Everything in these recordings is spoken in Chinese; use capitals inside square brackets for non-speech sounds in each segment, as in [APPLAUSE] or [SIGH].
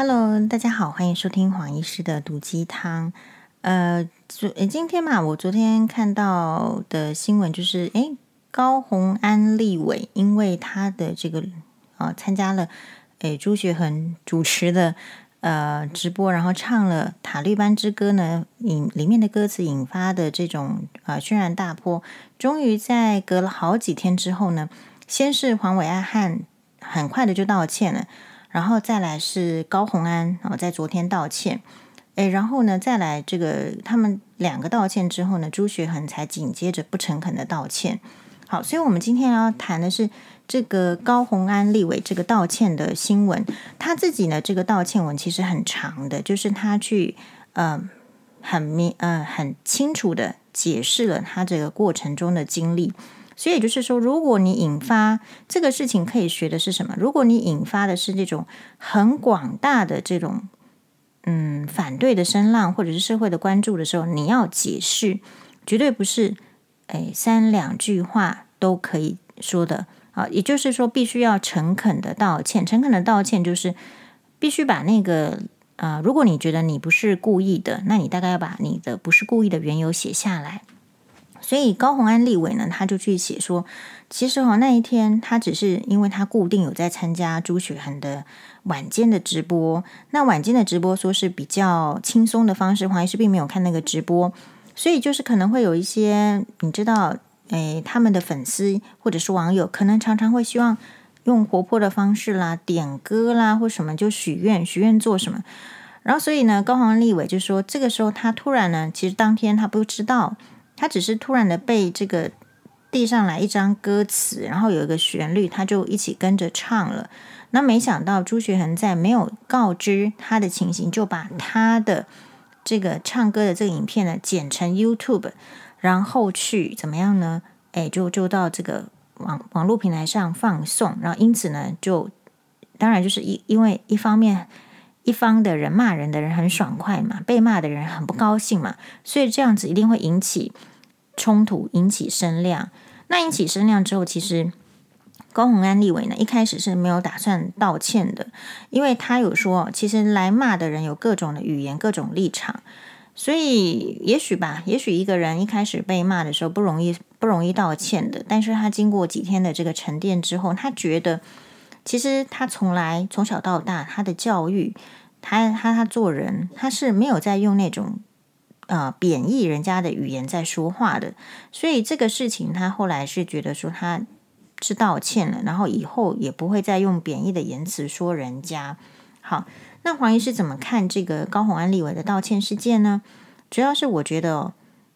Hello，大家好，欢迎收听黄医师的毒鸡汤。呃，昨今天嘛，我昨天看到的新闻就是，诶，高红安立委因为他的这个啊参加了诶朱学恒主持的呃直播，然后唱了《塔利班之歌》呢，引里面的歌词引发的这种啊轩然大波，终于在隔了好几天之后呢，先是黄伟爱汉很快的就道歉了。然后再来是高虹安，然后在昨天道歉，诶，然后呢，再来这个他们两个道歉之后呢，朱学恒才紧接着不诚恳的道歉。好，所以我们今天要谈的是这个高虹安立委这个道歉的新闻。他自己呢，这个道歉文其实很长的，就是他去呃很明呃很清楚的解释了他这个过程中的经历。所以也就是说，如果你引发这个事情，可以学的是什么？如果你引发的是这种很广大的这种嗯反对的声浪，或者是社会的关注的时候，你要解释，绝对不是哎三两句话都可以说的啊。也就是说，必须要诚恳的道歉。诚恳的道歉就是必须把那个啊、如果你觉得你不是故意的，那你大概要把你的不是故意的缘由写下来。所以高虹安立委呢，他就去写说，其实哈那一天他只是因为他固定有在参加朱雪恒的晚间的直播，那晚间的直播说是比较轻松的方式，黄医师并没有看那个直播，所以就是可能会有一些你知道，诶，他们的粉丝或者是网友，可能常常会希望用活泼的方式啦，点歌啦或什么就许愿，许愿做什么，然后所以呢，高虹安立委就说，这个时候他突然呢，其实当天他不知道。他只是突然的被这个递上来一张歌词，然后有一个旋律，他就一起跟着唱了。那没想到朱学恒在没有告知他的情形，就把他的这个唱歌的这个影片呢剪成 YouTube，然后去怎么样呢？哎，就就到这个网网络平台上放送。然后因此呢，就当然就是一因为一方面。一方的人骂人的人很爽快嘛，被骂的人很不高兴嘛，所以这样子一定会引起冲突，引起声量。那引起声量之后，其实高虹安立委呢一开始是没有打算道歉的，因为他有说，其实来骂的人有各种的语言、各种立场，所以也许吧，也许一个人一开始被骂的时候不容易不容易道歉的，但是他经过几天的这个沉淀之后，他觉得。其实他从来从小到大，他的教育，他他他做人，他是没有在用那种呃贬义人家的语言在说话的。所以这个事情，他后来是觉得说他是道歉了，然后以后也不会再用贬义的言辞说人家。好，那黄医师怎么看这个高虹安立委的道歉事件呢？主要是我觉得，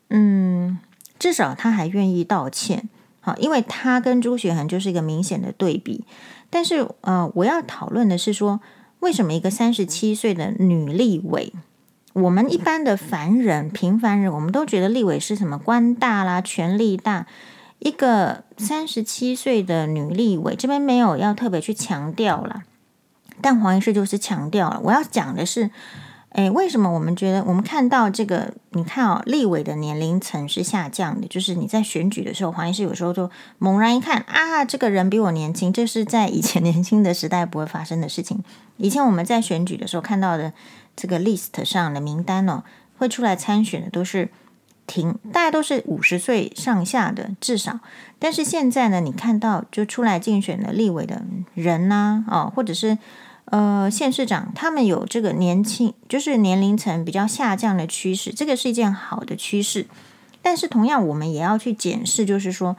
嗯，至少他还愿意道歉。好，因为他跟朱学恒就是一个明显的对比。但是，呃，我要讨论的是说，为什么一个三十七岁的女立委，我们一般的凡人、平凡人，我们都觉得立委是什么官大啦、权力大。一个三十七岁的女立委，这边没有要特别去强调了，但黄医师就是强调了。我要讲的是。诶，为什么我们觉得我们看到这个？你看哦，立委的年龄层是下降的，就是你在选举的时候，黄医师有时候就猛然一看啊，这个人比我年轻，这是在以前 [LAUGHS] 年轻的时代不会发生的事情。以前我们在选举的时候看到的这个 list 上的名单哦，会出来参选的都是挺，大家都是五十岁上下的至少。但是现在呢，你看到就出来竞选的立委的人呢，哦，或者是。呃，县市长他们有这个年轻，就是年龄层比较下降的趋势，这个是一件好的趋势。但是同样，我们也要去检视，就是说，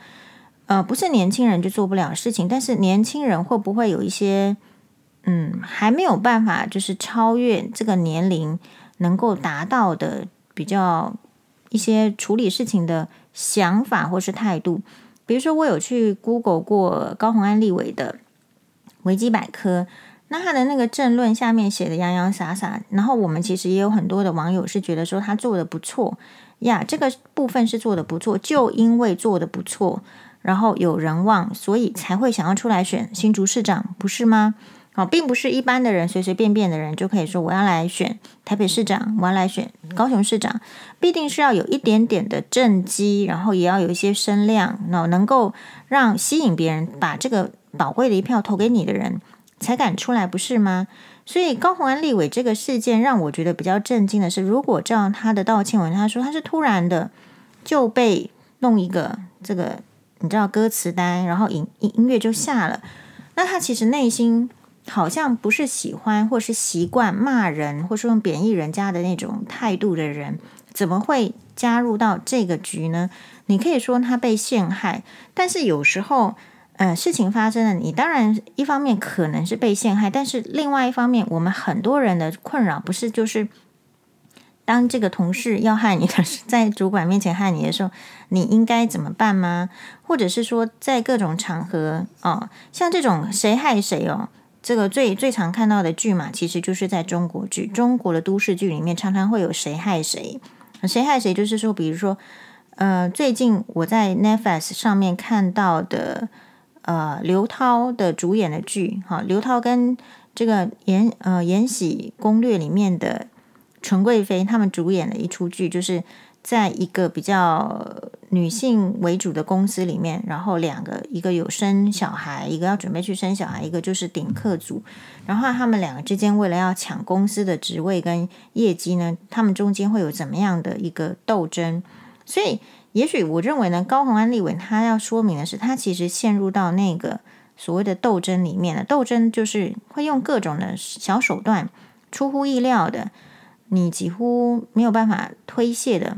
呃，不是年轻人就做不了事情，但是年轻人会不会有一些，嗯，还没有办法，就是超越这个年龄能够达到的比较一些处理事情的想法或是态度。比如说，我有去 Google 过高虹安立委的维基百科。那他的那个政论下面写的洋洋洒洒，然后我们其实也有很多的网友是觉得说他做的不错呀，这个部分是做的不错，就因为做的不错，然后有人望，所以才会想要出来选新竹市长，不是吗？好，并不是一般的人随随便便的人就可以说我要来选台北市长，我要来选高雄市长，必定是要有一点点的政绩，然后也要有一些声量，然后能够让吸引别人把这个宝贵的一票投给你的人。才敢出来，不是吗？所以高虹安立委这个事件让我觉得比较震惊的是，如果照他的道歉文，他说他是突然的就被弄一个这个你知道歌词单，然后音音乐就下了，那他其实内心好像不是喜欢或是习惯骂人，或是用贬义人家的那种态度的人，怎么会加入到这个局呢？你可以说他被陷害，但是有时候。呃，事情发生了，你当然一方面可能是被陷害，但是另外一方面，我们很多人的困扰不是就是，当这个同事要害你的时，[LAUGHS] 在主管面前害你的时候，你应该怎么办吗？或者是说，在各种场合哦，像这种谁害谁哦，这个最最常看到的剧嘛，其实就是在中国剧、中国的都市剧里面，常常会有谁害谁，谁害谁，就是说，比如说，呃，最近我在 Netflix 上面看到的。呃，刘涛的主演的剧，哈，刘涛跟这个延呃《延禧攻略》里面的纯贵妃他们主演的一出剧，就是在一个比较女性为主的公司里面，然后两个，一个有生小孩，一个要准备去生小孩，一个就是顶客组，然后他们两个之间为了要抢公司的职位跟业绩呢，他们中间会有怎么样的一个斗争，所以。也许我认为呢，高虹安立委他要说明的是，他其实陷入到那个所谓的斗争里面了。斗争就是会用各种的小手段，出乎意料的，你几乎没有办法推卸的，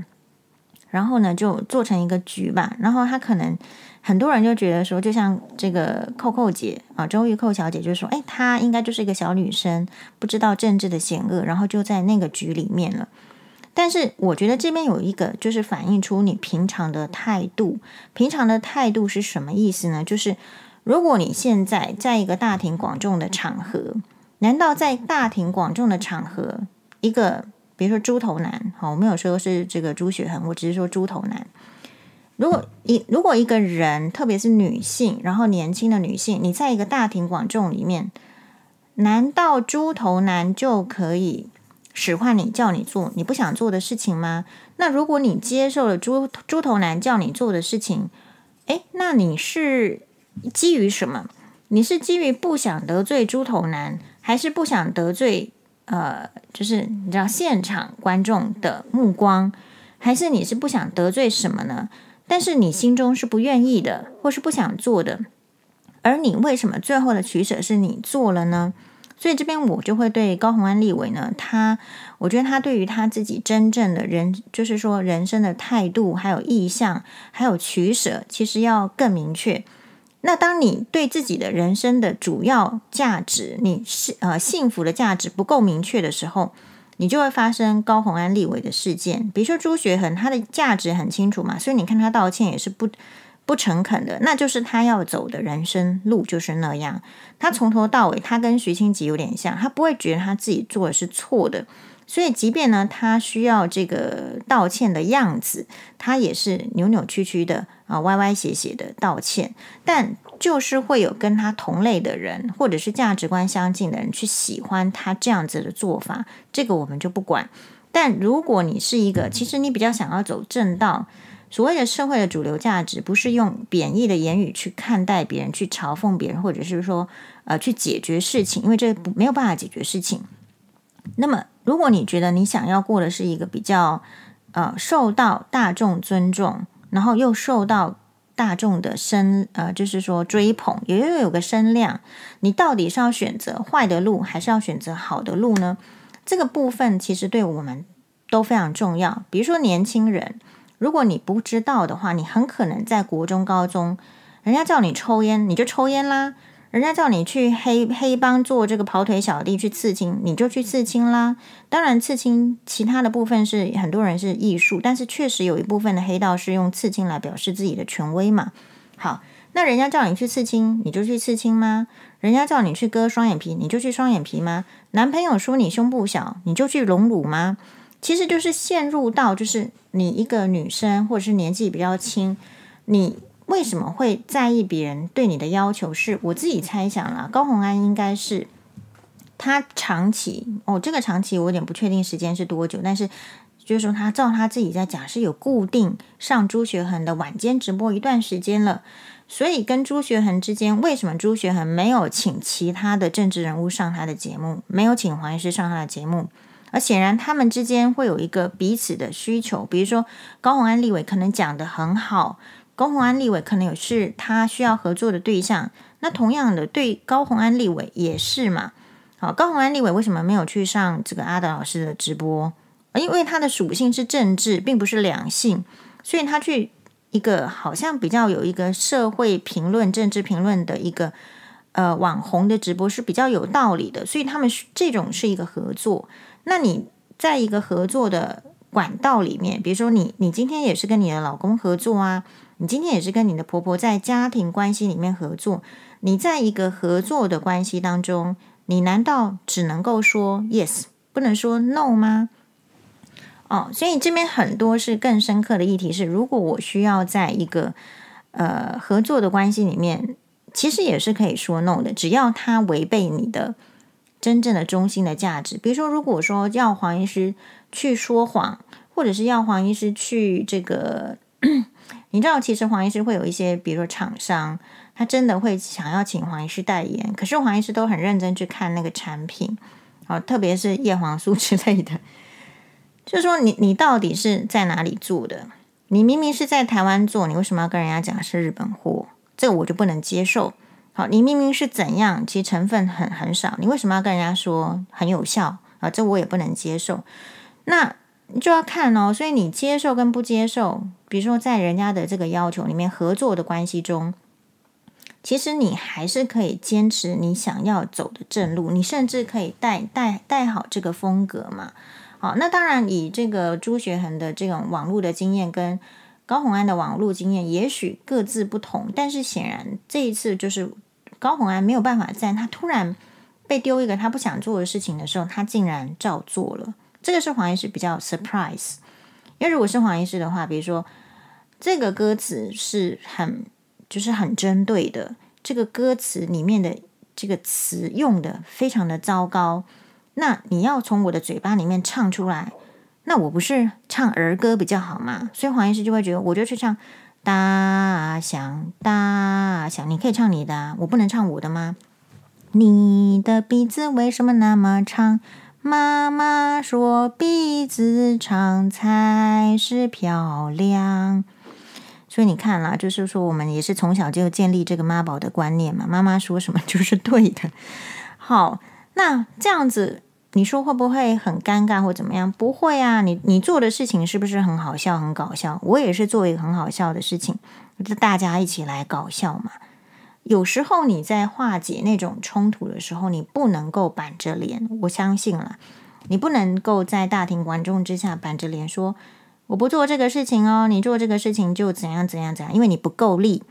然后呢就做成一个局吧。然后他可能很多人就觉得说，就像这个扣扣姐啊，周玉扣小姐就说，哎，她应该就是一个小女生，不知道政治的险恶，然后就在那个局里面了。但是我觉得这边有一个，就是反映出你平常的态度。平常的态度是什么意思呢？就是如果你现在在一个大庭广众的场合，难道在大庭广众的场合，一个比如说猪头男，好，我没有说是这个朱学恒，我只是说猪头男。如果一如果一个人，特别是女性，然后年轻的女性，你在一个大庭广众里面，难道猪头男就可以？使唤你，叫你做你不想做的事情吗？那如果你接受了猪猪头男叫你做的事情，诶，那你是基于什么？你是基于不想得罪猪头男，还是不想得罪呃，就是你知道现场观众的目光，还是你是不想得罪什么呢？但是你心中是不愿意的，或是不想做的，而你为什么最后的取舍是你做了呢？所以这边我就会对高虹安立伟呢，他我觉得他对于他自己真正的人，就是说人生的态度，还有意向，还有取舍，其实要更明确。那当你对自己的人生的主要价值，你是呃幸福的价值不够明确的时候，你就会发生高虹安立伟的事件。比如说朱学恒，他的价值很清楚嘛，所以你看他道歉也是不。不诚恳的，那就是他要走的人生路就是那样。他从头到尾，他跟徐清吉有点像，他不会觉得他自己做的是错的，所以即便呢，他需要这个道歉的样子，他也是扭扭曲曲的啊，歪歪斜斜的道歉。但就是会有跟他同类的人，或者是价值观相近的人去喜欢他这样子的做法，这个我们就不管。但如果你是一个，其实你比较想要走正道。所谓的社会的主流价值，不是用贬义的言语去看待别人，去嘲讽别人，或者是说，呃，去解决事情，因为这不没有办法解决事情。那么，如果你觉得你想要过的是一个比较，呃，受到大众尊重，然后又受到大众的声，呃，就是说追捧，也又有个声量，你到底是要选择坏的路，还是要选择好的路呢？这个部分其实对我们都非常重要。比如说年轻人。如果你不知道的话，你很可能在国中、高中，人家叫你抽烟，你就抽烟啦；人家叫你去黑黑帮做这个跑腿小弟去刺青，你就去刺青啦。当然，刺青其他的部分是很多人是艺术，但是确实有一部分的黑道是用刺青来表示自己的权威嘛。好，那人家叫你去刺青，你就去刺青吗？人家叫你去割双眼皮，你就去双眼皮吗？男朋友说你胸部小，你就去隆乳吗？其实就是陷入到，就是你一个女生，或者是年纪比较轻，你为什么会在意别人对你的要求？是我自己猜想啦，高虹安应该是他长期哦，这个长期我有点不确定时间是多久，但是就是说他照他自己在讲，是有固定上朱学恒的晚间直播一段时间了。所以跟朱学恒之间，为什么朱学恒没有请其他的政治人物上他的节目，没有请黄医师上他的节目？而显然他们之间会有一个彼此的需求，比如说高虹安立委可能讲得很好，高虹安立委可能有是他需要合作的对象。那同样的，对高虹安立委也是嘛。好，高虹安立委为什么没有去上这个阿德老师的直播？因为他的属性是政治，并不是两性，所以他去。一个好像比较有一个社会评论、政治评论的一个呃网红的直播是比较有道理的，所以他们是这种是一个合作。那你在一个合作的管道里面，比如说你你今天也是跟你的老公合作啊，你今天也是跟你的婆婆在家庭关系里面合作，你在一个合作的关系当中，你难道只能够说 yes，不能说 no 吗？哦，所以这边很多是更深刻的议题是，如果我需要在一个呃合作的关系里面，其实也是可以说 no 的，只要他违背你的真正的中心的价值。比如说，如果说要黄医师去说谎，或者是要黄医师去这个，你知道，其实黄医师会有一些，比如说厂商，他真的会想要请黄医师代言，可是黄医师都很认真去看那个产品，哦，特别是叶黄素 [LAUGHS] 之类的。就是说你，你到底是在哪里做的？你明明是在台湾做，你为什么要跟人家讲是日本货？这个我就不能接受。好，你明明是怎样，其实成分很很少，你为什么要跟人家说很有效？啊，这我也不能接受。那就要看哦。所以你接受跟不接受，比如说在人家的这个要求里面，合作的关系中，其实你还是可以坚持你想要走的正路，你甚至可以带带带好这个风格嘛。好，那当然，以这个朱学恒的这种网络的经验跟高虹安的网络经验，也许各自不同。但是显然这一次就是高虹安没有办法在他突然被丢一个他不想做的事情的时候，他竟然照做了。这个是黄医师比较 surprise，因为如果是黄医师的话，比如说这个歌词是很就是很针对的，这个歌词里面的这个词用的非常的糟糕。那你要从我的嘴巴里面唱出来，那我不是唱儿歌比较好吗？所以黄医师就会觉得，我就去唱大象大象，你可以唱你的，我不能唱我的吗？你的鼻子为什么那么长？妈妈说鼻子长才是漂亮。所以你看啦，就是说我们也是从小就建立这个妈宝的观念嘛，妈妈说什么就是对的。好，那这样子。你说会不会很尴尬或怎么样？不会啊，你你做的事情是不是很好笑、很搞笑？我也是做一个很好笑的事情，就大家一起来搞笑嘛。有时候你在化解那种冲突的时候，你不能够板着脸。我相信了，你不能够在大庭广众之下板着脸说我不做这个事情哦，你做这个事情就怎样怎样怎样，因为你不够力。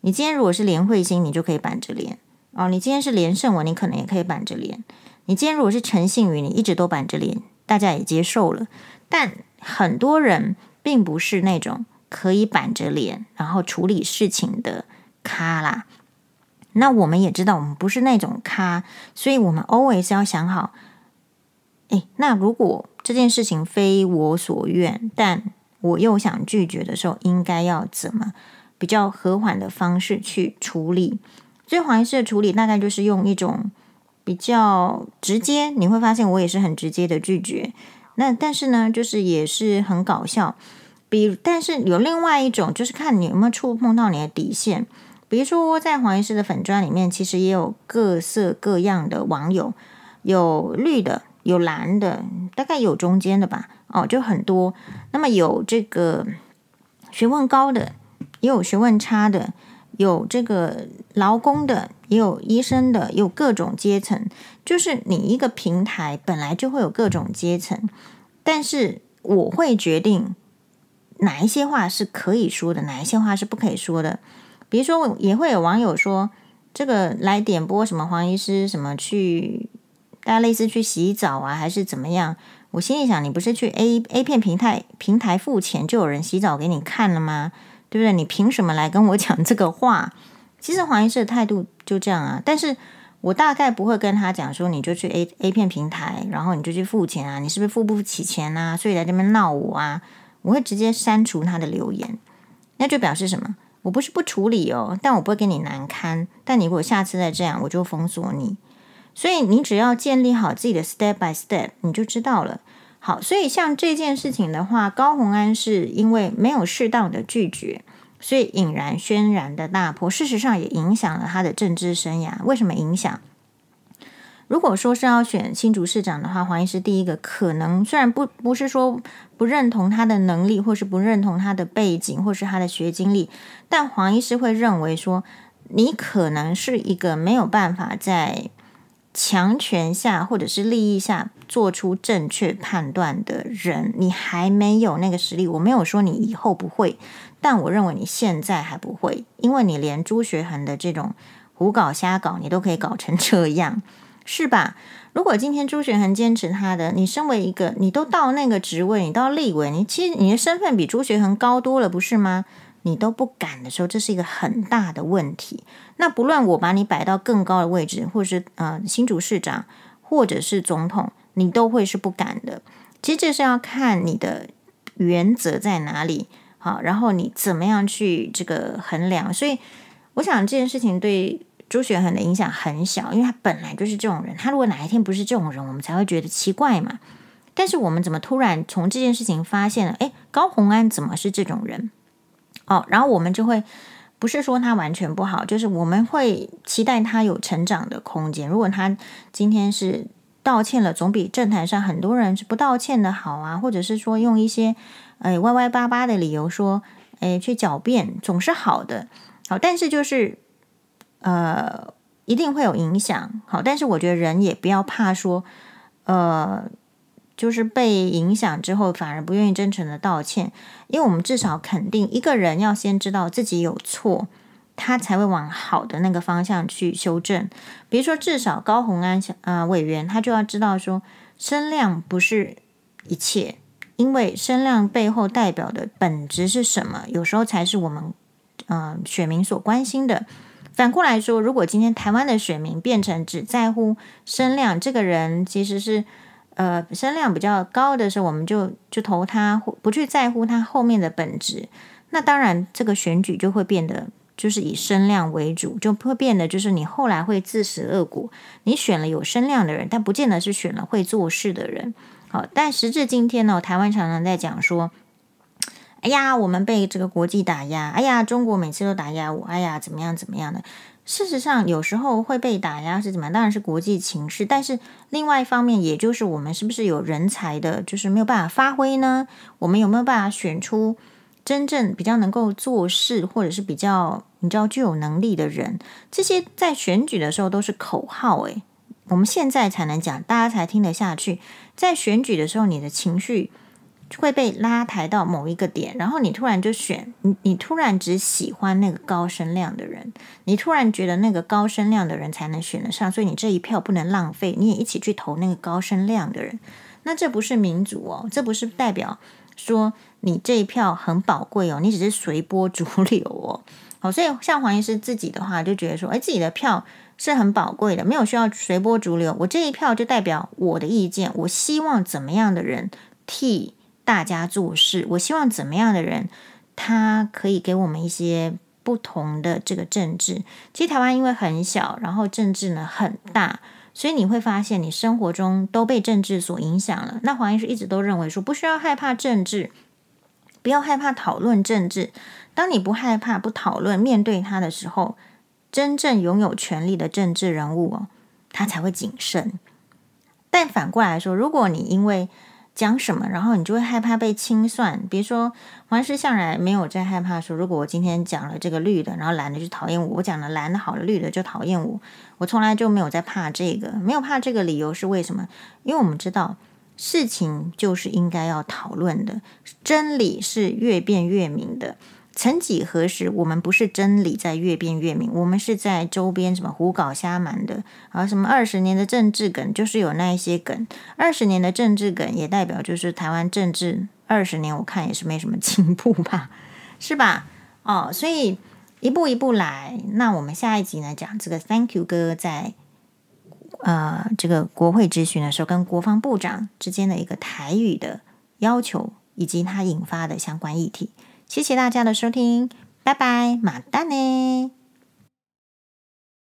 你今天如果是连慧欣，你就可以板着脸哦；你今天是连胜文，你可能也可以板着脸。你今天如果是诚信于，你一直都板着脸，大家也接受了。但很多人并不是那种可以板着脸然后处理事情的咖啦。那我们也知道，我们不是那种咖，所以我们 always 要想好。诶，那如果这件事情非我所愿，但我又想拒绝的时候，应该要怎么比较和缓的方式去处理？所以黄医师的处理大概就是用一种。比较直接，你会发现我也是很直接的拒绝。那但是呢，就是也是很搞笑。比但是有另外一种，就是看你有没有触碰到你的底线。比如说在黄医师的粉砖里面，其实也有各色各样的网友，有绿的，有蓝的，大概有中间的吧。哦，就很多。那么有这个学问高的，也有学问差的。有这个劳工的，也有医生的，有各种阶层。就是你一个平台本来就会有各种阶层，但是我会决定哪一些话是可以说的，哪一些话是不可以说的。比如说，也会有网友说这个来点播什么黄医师什么去，大家类似去洗澡啊，还是怎么样？我心里想，你不是去 A A 片平台平台付钱，就有人洗澡给你看了吗？对不对？你凭什么来跟我讲这个话？其实黄医师的态度就这样啊，但是我大概不会跟他讲说，你就去 A A 片平台，然后你就去付钱啊，你是不是付不起钱啊？所以来这边闹我啊？我会直接删除他的留言，那就表示什么？我不是不处理哦，但我不会给你难堪。但你如果下次再这样，我就封锁你。所以你只要建立好自己的 step by step，你就知道了。好，所以像这件事情的话，高虹安是因为没有适当的拒绝，所以引燃轩然的大波。事实上也影响了他的政治生涯。为什么影响？如果说是要选新竹市长的话，黄医师第一个可能虽然不不是说不认同他的能力，或是不认同他的背景，或是他的学经历，但黄医师会认为说，你可能是一个没有办法在强权下或者是利益下做出正确判断的人，你还没有那个实力。我没有说你以后不会，但我认为你现在还不会，因为你连朱学恒的这种胡搞瞎搞，你都可以搞成这样。是吧？如果今天朱学恒坚持他的，你身为一个，你都到那个职位，你到立委，你其实你的身份比朱学恒高多了，不是吗？你都不敢的时候，这是一个很大的问题。那不论我把你摆到更高的位置，或是呃新竹市长，或者是总统，你都会是不敢的。其实这是要看你的原则在哪里，好，然后你怎么样去这个衡量。所以，我想这件事情对。朱雪恒的影响很小，因为他本来就是这种人。他如果哪一天不是这种人，我们才会觉得奇怪嘛。但是我们怎么突然从这件事情发现了？诶，高虹安怎么是这种人？哦，然后我们就会不是说他完全不好，就是我们会期待他有成长的空间。如果他今天是道歉了，总比政坛上很多人是不道歉的好啊，或者是说用一些诶歪歪巴巴的理由说诶去狡辩，总是好的。好，但是就是。呃，一定会有影响。好，但是我觉得人也不要怕说，呃，就是被影响之后反而不愿意真诚的道歉，因为我们至少肯定一个人要先知道自己有错，他才会往好的那个方向去修正。比如说，至少高虹安呃委员他就要知道说，声量不是一切，因为声量背后代表的本质是什么，有时候才是我们嗯、呃、选民所关心的。反过来说，如果今天台湾的选民变成只在乎声量，这个人其实是呃声量比较高的时候，我们就就投他，不去在乎他后面的本质，那当然这个选举就会变得就是以声量为主，就会变得就是你后来会自食恶果。你选了有声量的人，但不见得是选了会做事的人。好，但时至今天呢，台湾常常在讲说。哎呀，我们被这个国际打压。哎呀，中国每次都打压我。哎呀，怎么样怎么样的？事实上，有时候会被打压是怎么样？当然是国际情势。但是另外一方面，也就是我们是不是有人才的，就是没有办法发挥呢？我们有没有办法选出真正比较能够做事，或者是比较你知道具有能力的人？这些在选举的时候都是口号。诶，我们现在才能讲，大家才听得下去。在选举的时候，你的情绪。会被拉抬到某一个点，然后你突然就选你，你突然只喜欢那个高声量的人，你突然觉得那个高声量的人才能选得上，所以你这一票不能浪费，你也一起去投那个高声量的人。那这不是民主哦，这不是代表说你这一票很宝贵哦，你只是随波逐流哦。好，所以像黄医师自己的话，就觉得说，哎，自己的票是很宝贵的，没有需要随波逐流。我这一票就代表我的意见，我希望怎么样的人替。大家做事，我希望怎么样的人，他可以给我们一些不同的这个政治。其实台湾因为很小，然后政治呢很大，所以你会发现你生活中都被政治所影响了。那黄医师一直都认为说，不需要害怕政治，不要害怕讨论政治。当你不害怕、不讨论、面对他的时候，真正拥有权力的政治人物哦，他才会谨慎。但反过来说，如果你因为讲什么，然后你就会害怕被清算。比如说，黄石向来没有在害怕说，如果我今天讲了这个绿的，然后蓝的就讨厌我；我讲了蓝的好了，绿的就讨厌我。我从来就没有在怕这个，没有怕这个理由是为什么？因为我们知道事情就是应该要讨论的，真理是越辩越明的。曾几何时，我们不是真理在越辩越明，我们是在周边什么胡搞瞎瞒的啊？什么二十年的政治梗，就是有那一些梗。二十年的政治梗，也代表就是台湾政治二十年，我看也是没什么进步吧，[LAUGHS] 是吧？哦，所以一步一步来。那我们下一集呢，讲这个 Thank you 哥在呃这个国会质询的时候，跟国防部长之间的一个台语的要求，以及他引发的相关议题。谢谢大家的收听，拜拜，马蛋呢。